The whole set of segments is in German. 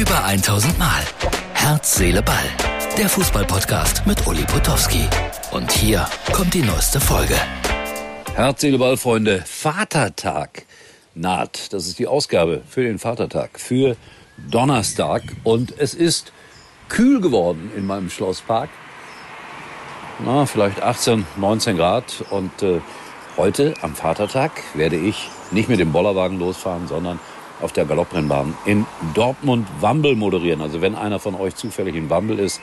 Über 1000 Mal. Herz, Seele, Ball. Der Fußballpodcast mit Uli Potowski. Und hier kommt die neueste Folge. Herz, Seele, Ball, Freunde. Vatertag naht. Das ist die Ausgabe für den Vatertag. Für Donnerstag. Und es ist kühl geworden in meinem Schlosspark. Na, vielleicht 18, 19 Grad. Und äh, heute am Vatertag werde ich nicht mit dem Bollerwagen losfahren, sondern auf der Galopprennbahn in Dortmund-Wambel moderieren. Also wenn einer von euch zufällig in Wambel ist,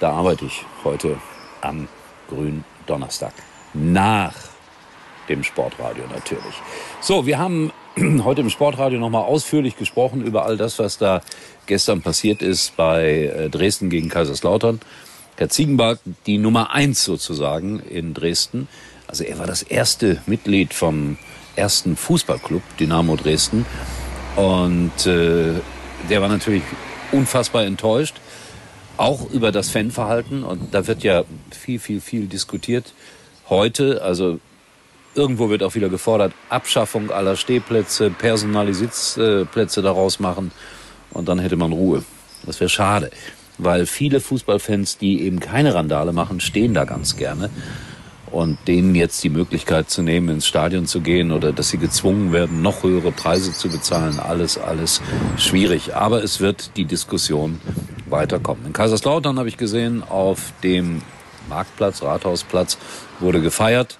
da arbeite ich heute am grünen Donnerstag. Nach dem Sportradio natürlich. So, wir haben heute im Sportradio nochmal ausführlich gesprochen über all das, was da gestern passiert ist bei äh, Dresden gegen Kaiserslautern. Herr Ziegenberg, die Nummer eins sozusagen in Dresden. Also er war das erste Mitglied vom ersten Fußballclub Dynamo Dresden und äh, der war natürlich unfassbar enttäuscht, auch über das Fanverhalten. Und da wird ja viel, viel, viel diskutiert heute. Also irgendwo wird auch wieder gefordert, Abschaffung aller Stehplätze, personale Sitzplätze daraus machen. Und dann hätte man Ruhe. Das wäre schade, weil viele Fußballfans, die eben keine Randale machen, stehen da ganz gerne und denen jetzt die Möglichkeit zu nehmen, ins Stadion zu gehen oder dass sie gezwungen werden, noch höhere Preise zu bezahlen, alles, alles schwierig. Aber es wird die Diskussion weiterkommen. In Kaiserslautern habe ich gesehen, auf dem Marktplatz, Rathausplatz wurde gefeiert.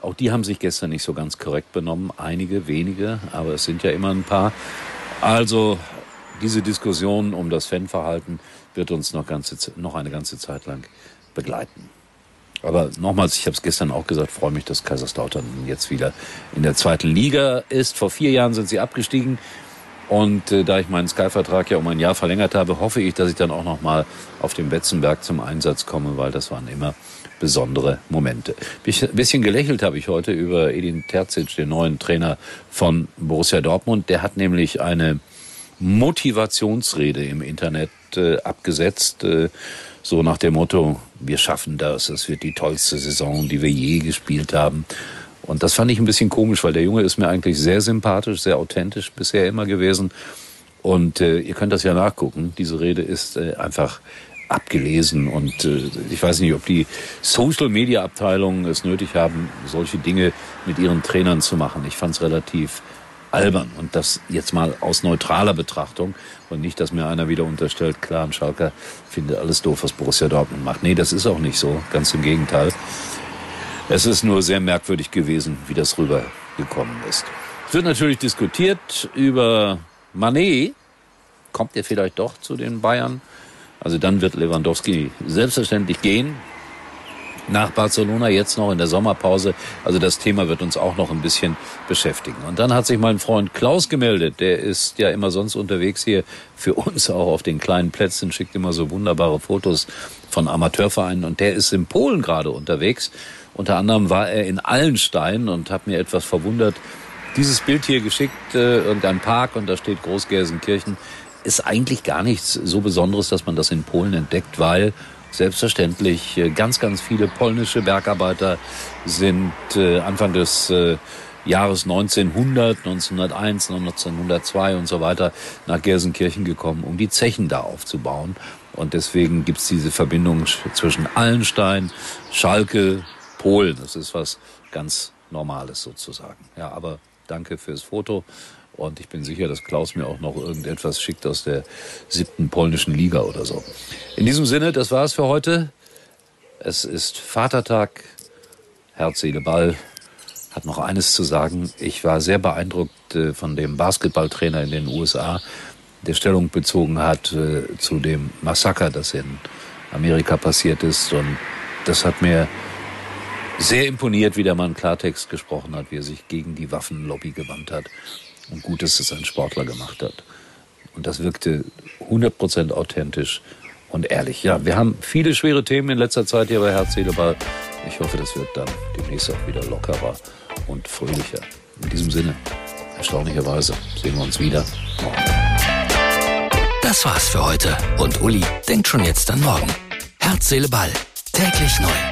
Auch die haben sich gestern nicht so ganz korrekt benommen. Einige, wenige, aber es sind ja immer ein paar. Also diese Diskussion um das Fanverhalten wird uns noch, ganze, noch eine ganze Zeit lang begleiten. Aber nochmals, ich habe es gestern auch gesagt, freue mich, dass Kaiserslautern jetzt wieder in der zweiten Liga ist. Vor vier Jahren sind sie abgestiegen. Und äh, da ich meinen Sky-Vertrag ja um ein Jahr verlängert habe, hoffe ich, dass ich dann auch nochmal auf dem Betzenberg zum Einsatz komme, weil das waren immer besondere Momente. Ein bisschen gelächelt habe ich heute über Edin Terzic, den neuen Trainer von Borussia Dortmund. Der hat nämlich eine Motivationsrede im Internet äh, abgesetzt. Äh, so nach dem Motto, wir schaffen das, es wird die tollste Saison, die wir je gespielt haben. Und das fand ich ein bisschen komisch, weil der Junge ist mir eigentlich sehr sympathisch, sehr authentisch bisher immer gewesen. Und äh, ihr könnt das ja nachgucken. Diese Rede ist äh, einfach abgelesen und äh, ich weiß nicht, ob die Social Media Abteilungen es nötig haben, solche Dinge mit ihren Trainern zu machen. Ich fand es relativ albern. Und das jetzt mal aus neutraler Betrachtung und nicht, dass mir einer wieder unterstellt, klar, ein Schalker findet alles doof, was Borussia Dortmund macht. Nee, das ist auch nicht so. Ganz im Gegenteil. Es ist nur sehr merkwürdig gewesen, wie das rübergekommen ist. Es wird natürlich diskutiert über Manet. Kommt er vielleicht doch zu den Bayern? Also dann wird Lewandowski selbstverständlich gehen nach Barcelona, jetzt noch in der Sommerpause. Also das Thema wird uns auch noch ein bisschen beschäftigen. Und dann hat sich mein Freund Klaus gemeldet. Der ist ja immer sonst unterwegs hier für uns auch auf den kleinen Plätzen, schickt immer so wunderbare Fotos von Amateurvereinen. Und der ist in Polen gerade unterwegs. Unter anderem war er in Allenstein und hat mir etwas verwundert. Dieses Bild hier geschickt, äh, irgendein Park und da steht Großgelsenkirchen, ist eigentlich gar nichts so Besonderes, dass man das in Polen entdeckt, weil Selbstverständlich. Äh, ganz, ganz viele polnische Bergarbeiter sind äh, Anfang des äh, Jahres 1900, 1901, 1902 und so weiter nach Gelsenkirchen gekommen, um die Zechen da aufzubauen. Und deswegen gibt's diese Verbindung zwischen Allenstein, Schalke, Polen. Das ist was ganz Normales sozusagen. Ja, aber danke fürs Foto. Und ich bin sicher, dass Klaus mir auch noch irgendetwas schickt aus der siebten polnischen Liga oder so. In diesem Sinne, das war's für heute. Es ist Vatertag. Herz, Seele, Ball hat noch eines zu sagen. Ich war sehr beeindruckt äh, von dem Basketballtrainer in den USA, der Stellung bezogen hat äh, zu dem Massaker, das in Amerika passiert ist. Und das hat mir sehr imponiert, wie der Mann Klartext gesprochen hat, wie er sich gegen die Waffenlobby gewandt hat. Und gut, dass es ein Sportler gemacht hat. Und das wirkte 100% authentisch und ehrlich. Ja, wir haben viele schwere Themen in letzter Zeit hier bei Herz, Seele, Ball. Ich hoffe, das wird dann demnächst auch wieder lockerer und fröhlicher. In diesem Sinne, erstaunlicherweise sehen wir uns wieder morgen. Das war's für heute. Und Uli denkt schon jetzt an morgen. Herz, Seele, Ball. Täglich neu.